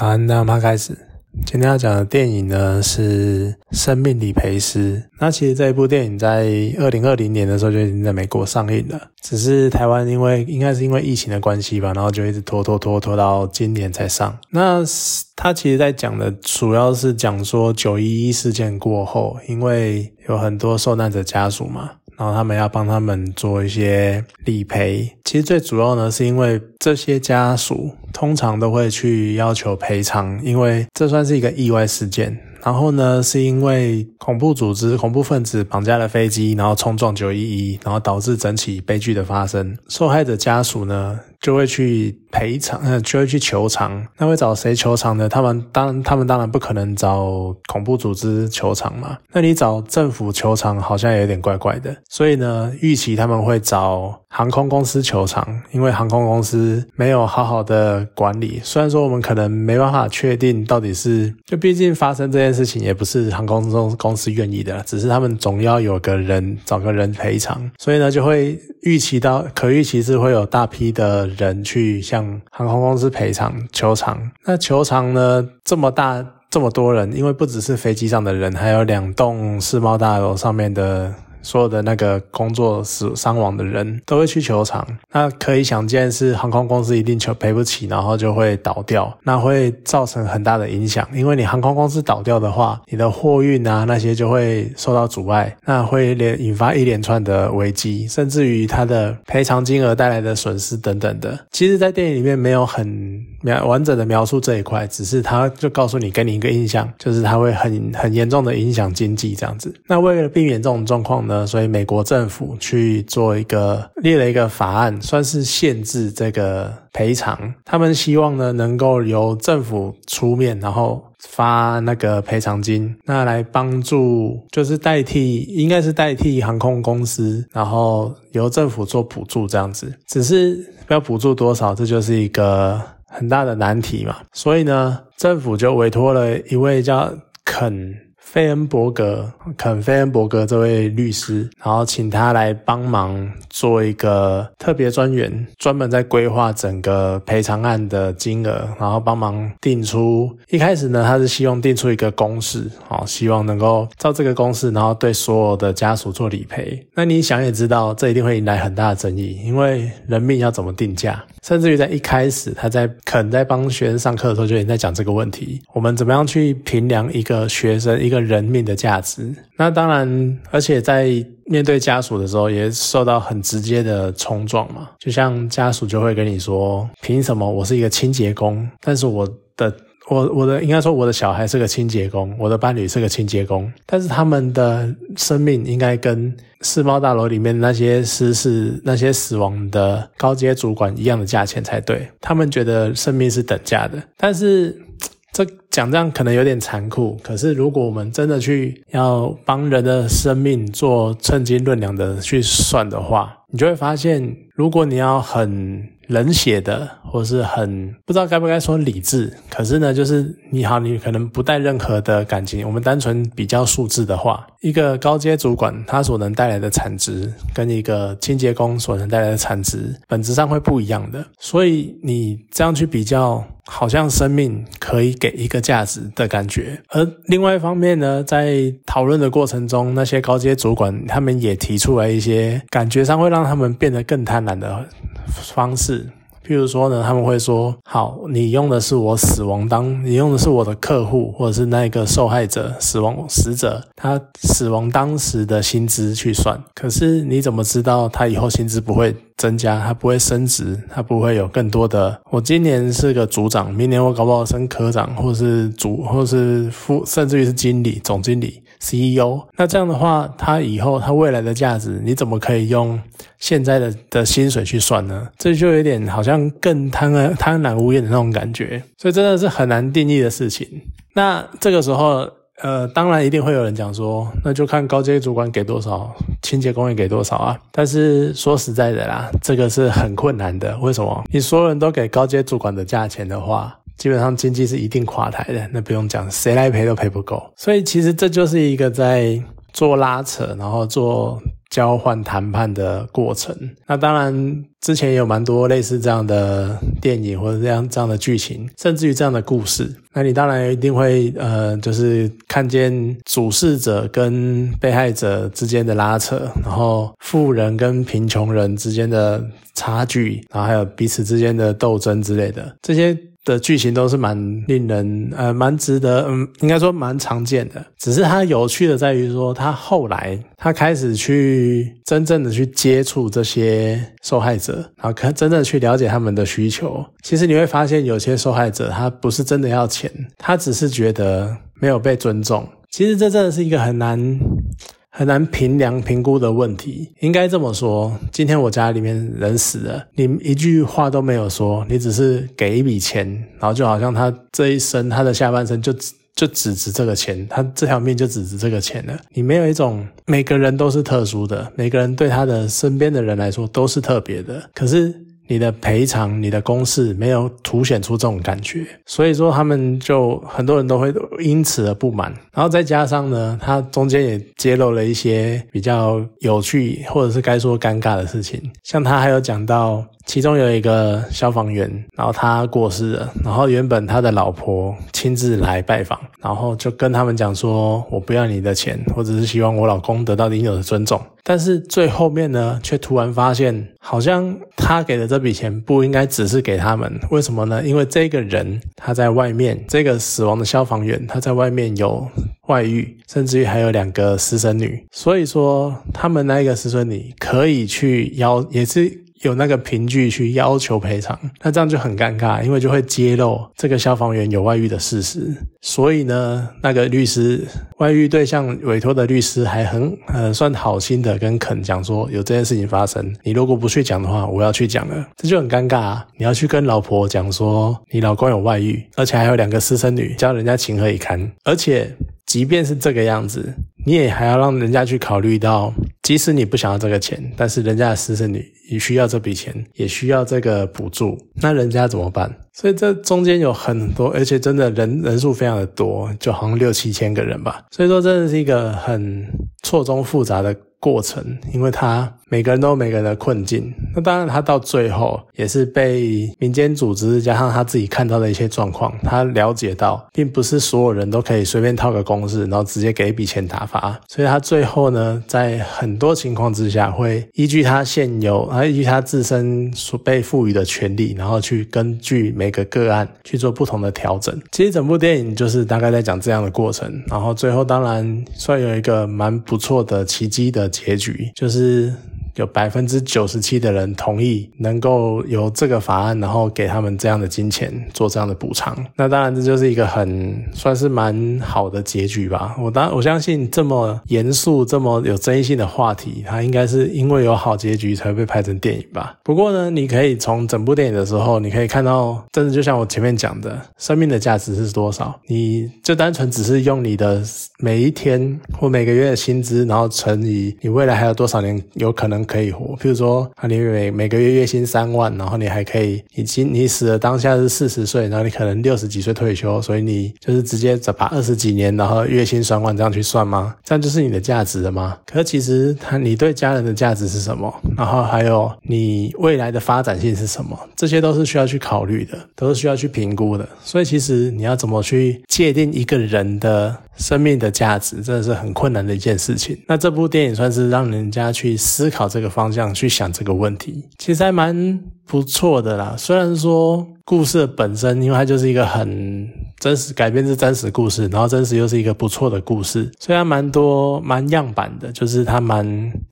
早安，那我们开始。今天要讲的电影呢是《生命理赔师》。那其实这一部电影在二零二零年的时候就已经在美国上映了，只是台湾因为应该是因为疫情的关系吧，然后就一直拖拖拖拖到今年才上。那他其实在讲的主要是讲说九一一事件过后，因为有很多受难者家属嘛。然后他们要帮他们做一些理赔，其实最主要呢，是因为这些家属通常都会去要求赔偿，因为这算是一个意外事件。然后呢，是因为恐怖组织、恐怖分子绑架了飞机，然后冲撞九一一，然后导致整起悲剧的发生。受害者家属呢？就会去赔偿，呃，就会去求偿。那会找谁求偿呢？他们当他们当然不可能找恐怖组织求偿嘛。那你找政府求偿好像有点怪怪的。所以呢，预期他们会找航空公司球场，因为航空公司没有好好的管理。虽然说我们可能没办法确定到底是，就毕竟发生这件事情也不是航空公公司愿意的，只是他们总要有个人找个人赔偿。所以呢，就会预期到可预期是会有大批的。人去向航空公司赔偿求偿，那球场呢？这么大这么多人，因为不只是飞机上的人，还有两栋世贸大楼上面的。所有的那个工作死伤亡的人都会去球场，那可以想见是航空公司一定求赔不起，然后就会倒掉，那会造成很大的影响。因为你航空公司倒掉的话，你的货运啊那些就会受到阻碍，那会连引发一连串的危机，甚至于它的赔偿金额带来的损失等等的。其实，在电影里面没有很描完整的描述这一块，只是他就告诉你，给你一个印象，就是它会很很严重的影响经济这样子。那为了避免这种状况。呢，呃所以美国政府去做一个列了一个法案，算是限制这个赔偿。他们希望呢，能够由政府出面，然后发那个赔偿金，那来帮助，就是代替，应该是代替航空公司，然后由政府做补助这样子。只是要补助多少，这就是一个很大的难题嘛。所以呢，政府就委托了一位叫肯。费恩伯格，肯费恩伯格这位律师，然后请他来帮忙做一个特别专员，专门在规划整个赔偿案的金额，然后帮忙定出。一开始呢，他是希望定出一个公式，好，希望能够照这个公式，然后对所有的家属做理赔。那你想也知道，这一定会引来很大的争议，因为人命要怎么定价？甚至于在一开始，他在肯在帮学生上课的时候，就已经在讲这个问题：我们怎么样去评量一个学生一个人命的价值？那当然，而且在面对家属的时候，也受到很直接的冲撞嘛。就像家属就会跟你说：“凭什么我是一个清洁工，但是我的……”我我的应该说我的小孩是个清洁工，我的伴侣是个清洁工，但是他们的生命应该跟世贸大楼里面那些失事、那些死亡的高阶主管一样的价钱才对。他们觉得生命是等价的，但是讲这样可能有点残酷。可是如果我们真的去要帮人的生命做称斤论两的去算的话，你就会发现，如果你要很。冷血的，或是很不知道该不该说理智，可是呢，就是你好，你可能不带任何的感情。我们单纯比较数字的话，一个高阶主管他所能带来的产值，跟一个清洁工所能带来的产值，本质上会不一样的。所以你这样去比较，好像生命可以给一个价值的感觉。而另外一方面呢，在讨论的过程中，那些高阶主管他们也提出来一些感觉上会让他们变得更贪婪的。方式，譬如说呢，他们会说：“好，你用的是我死亡当，你用的是我的客户，或者是那个受害者死亡死者他死亡当时的薪资去算。可是你怎么知道他以后薪资不会增加，他不会升职，他不会有更多的？我今年是个组长，明年我搞不好升科长，或是主，或是副，甚至于是经理、总经理。” CEO，那这样的话，他以后他未来的价值，你怎么可以用现在的的薪水去算呢？这就有点好像更贪婪贪婪无厌的那种感觉，所以真的是很难定义的事情。那这个时候，呃，当然一定会有人讲说，那就看高阶主管给多少，清洁工也给多少啊。但是说实在的啦，这个是很困难的。为什么？你所有人都给高阶主管的价钱的话。基本上经济是一定垮台的，那不用讲，谁来赔都赔不够。所以其实这就是一个在做拉扯，然后做交换谈判的过程。那当然，之前也有蛮多类似这样的电影或者这样这样的剧情，甚至于这样的故事。那你当然一定会呃，就是看见主事者跟被害者之间的拉扯，然后富人跟贫穷人之间的差距，然后还有彼此之间的斗争之类的这些。的剧情都是蛮令人呃蛮值得嗯应该说蛮常见的，只是它有趣的在于说他后来他开始去真正的去接触这些受害者，然后可真正去了解他们的需求。其实你会发现有些受害者他不是真的要钱，他只是觉得没有被尊重。其实这真的是一个很难。很难评量评估的问题，应该这么说：今天我家里面人死了，你一句话都没有说，你只是给一笔钱，然后就好像他这一生，他的下半生就只就只值这个钱，他这条命就只值这个钱了。你没有一种每个人都是特殊的，每个人对他的身边的人来说都是特别的，可是。你的赔偿、你的公式没有凸显出这种感觉，所以说他们就很多人都会因此而不满。然后再加上呢，他中间也揭露了一些比较有趣或者是该说尴尬的事情，像他还有讲到。其中有一个消防员，然后他过世了，然后原本他的老婆亲自来拜访，然后就跟他们讲说：“我不要你的钱，我只是希望我老公得到应有的尊重。”但是最后面呢，却突然发现，好像他给的这笔钱不应该只是给他们。为什么呢？因为这个人他在外面，这个死亡的消防员他在外面有外遇，甚至于还有两个私生女，所以说他们那一个私生女可以去邀，也是。有那个凭据去要求赔偿，那这样就很尴尬，因为就会揭露这个消防员有外遇的事实。所以呢，那个律师外遇对象委托的律师还很呃算好心的跟肯讲说有这件事情发生，你如果不去讲的话，我要去讲了，这就很尴尬啊！你要去跟老婆讲说你老公有外遇，而且还有两个私生女，叫人家情何以堪？而且即便是这个样子，你也还要让人家去考虑到，即使你不想要这个钱，但是人家的私生女。也需要这笔钱，也需要这个补助，那人家怎么办？所以这中间有很多，而且真的人人数非常的多，就好像六七千个人吧。所以说，真的是一个很错综复杂的。过程，因为他每个人都有每个人的困境。那当然，他到最后也是被民间组织加上他自己看到的一些状况，他了解到，并不是所有人都可以随便套个公式，然后直接给一笔钱打发。所以他最后呢，在很多情况之下，会依据他现有，啊，依据他自身所被赋予的权利，然后去根据每个个案去做不同的调整。其实整部电影就是大概在讲这样的过程。然后最后当然算有一个蛮不错的奇迹的。结局就是。有百分之九十七的人同意能够由这个法案，然后给他们这样的金钱做这样的补偿。那当然，这就是一个很算是蛮好的结局吧。我当我相信这么严肃、这么有争议性的话题，它应该是因为有好结局才会被拍成电影吧。不过呢，你可以从整部电影的时候，你可以看到，真的就像我前面讲的，生命的价值是多少？你就单纯只是用你的每一天或每个月的薪资，然后乘以你未来还有多少年有可能。可以活，譬如说，啊，你每每个月月薪三万，然后你还可以，已经你死了当下是四十岁，然后你可能六十几岁退休，所以你就是直接把二十几年，然后月薪三万这样去算吗？这样就是你的价值了吗？可是其实他，你对家人的价值是什么？然后还有你未来的发展性是什么？这些都是需要去考虑的，都是需要去评估的。所以其实你要怎么去界定一个人的？生命的价值真的是很困难的一件事情。那这部电影算是让人家去思考这个方向，去想这个问题，其实还蛮不错的啦。虽然说故事本身，因为它就是一个很真实改编是真实故事，然后真实又是一个不错的故事，虽然蛮多蛮样板的，就是它蛮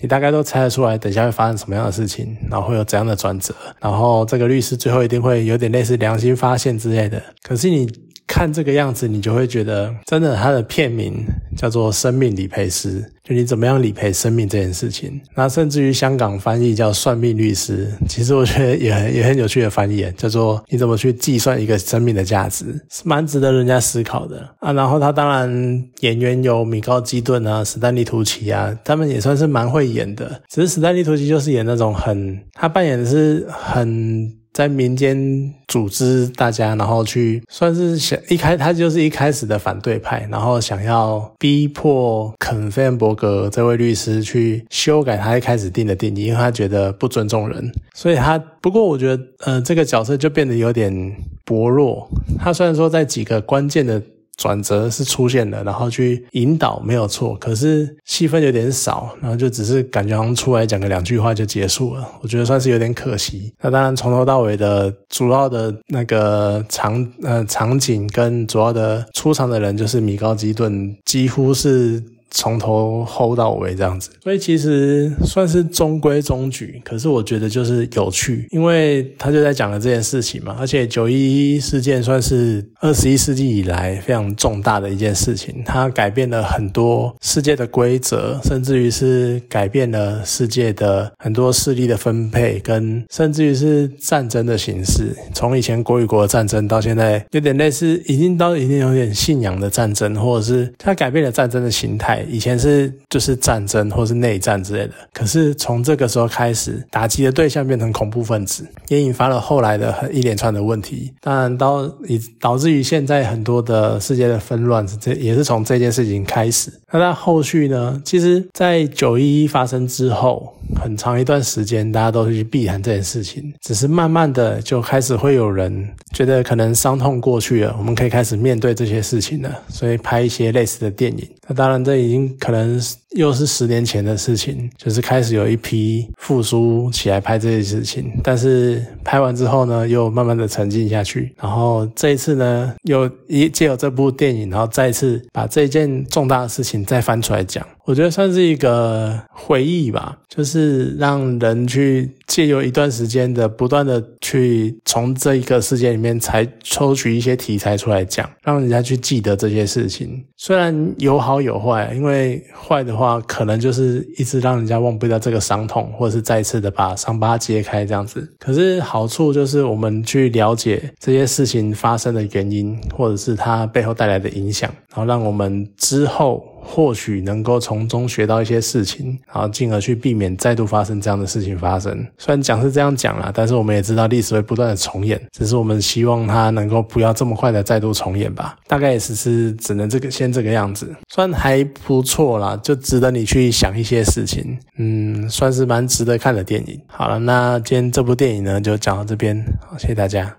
你大概都猜得出来，等下会发生什么样的事情，然后会有怎样的转折，然后这个律师最后一定会有点类似良心发现之类的。可是你。看这个样子，你就会觉得，真的，它的片名叫做《生命理赔师》，就你怎么样理赔生命这件事情。那甚至于香港翻译叫“算命律师”，其实我觉得也很也很有趣的翻译，叫做你怎么去计算一个生命的价值，是蛮值得人家思考的啊。然后他当然演员有米高基顿啊、史丹利图奇啊，他们也算是蛮会演的。只是史丹利图奇就是演那种很，他扮演的是很。在民间组织大家，然后去算是想一开他就是一开始的反对派，然后想要逼迫肯菲恩伯格这位律师去修改他一开始定的定义，因为他觉得不尊重人，所以他不过我觉得，呃，这个角色就变得有点薄弱。他虽然说在几个关键的。转折是出现了，然后去引导没有错，可是戏份有点少，然后就只是感觉好像出来讲个两句话就结束了，我觉得算是有点可惜。那当然从头到尾的主要的那个场呃场景跟主要的出场的人就是米高基顿，几乎是。从头 hold 到尾这样子，所以其实算是中规中矩。可是我觉得就是有趣，因为他就在讲了这件事情嘛。而且九一一事件算是二十一世纪以来非常重大的一件事情，它改变了很多世界的规则，甚至于是改变了世界的很多势力的分配，跟甚至于是战争的形式。从以前国与国的战争，到现在有点类似，已经到已经有点信仰的战争，或者是它改变了战争的形态。以前是就是战争或是内战之类的，可是从这个时候开始，打击的对象变成恐怖分子，也引发了后来的一连串的问题。当然，到以导致于现在很多的世界的纷乱，这也是从这件事情开始。那在后续呢？其实，在九一一发生之后，很长一段时间大家都去避谈这件事情，只是慢慢的就开始会有人觉得可能伤痛过去了，我们可以开始面对这些事情了，所以拍一些类似的电影。那当然，这已经可能又是十年前的事情，就是开始有一批复苏起来拍这些事情，但是拍完之后呢，又慢慢的沉浸下去。然后这一次呢，又一借由这部电影，然后再次把这件重大的事情再翻出来讲。我觉得算是一个回忆吧，就是让人去借由一段时间的不断的去从这一个事件里面才抽取一些题材出来讲，让人家去记得这些事情。虽然有好有坏，因为坏的话可能就是一直让人家忘不掉这个伤痛，或者是再次的把伤疤揭开这样子。可是好处就是我们去了解这些事情发生的原因，或者是它背后带来的影响，然后让我们之后。或许能够从中学到一些事情，然后进而去避免再度发生这样的事情发生。虽然讲是这样讲啦，但是我们也知道历史会不断的重演，只是我们希望它能够不要这么快的再度重演吧。大概也是是只能这个先这个样子，算还不错啦，就值得你去想一些事情。嗯，算是蛮值得看的电影。好了，那今天这部电影呢就讲到这边，好，谢谢大家。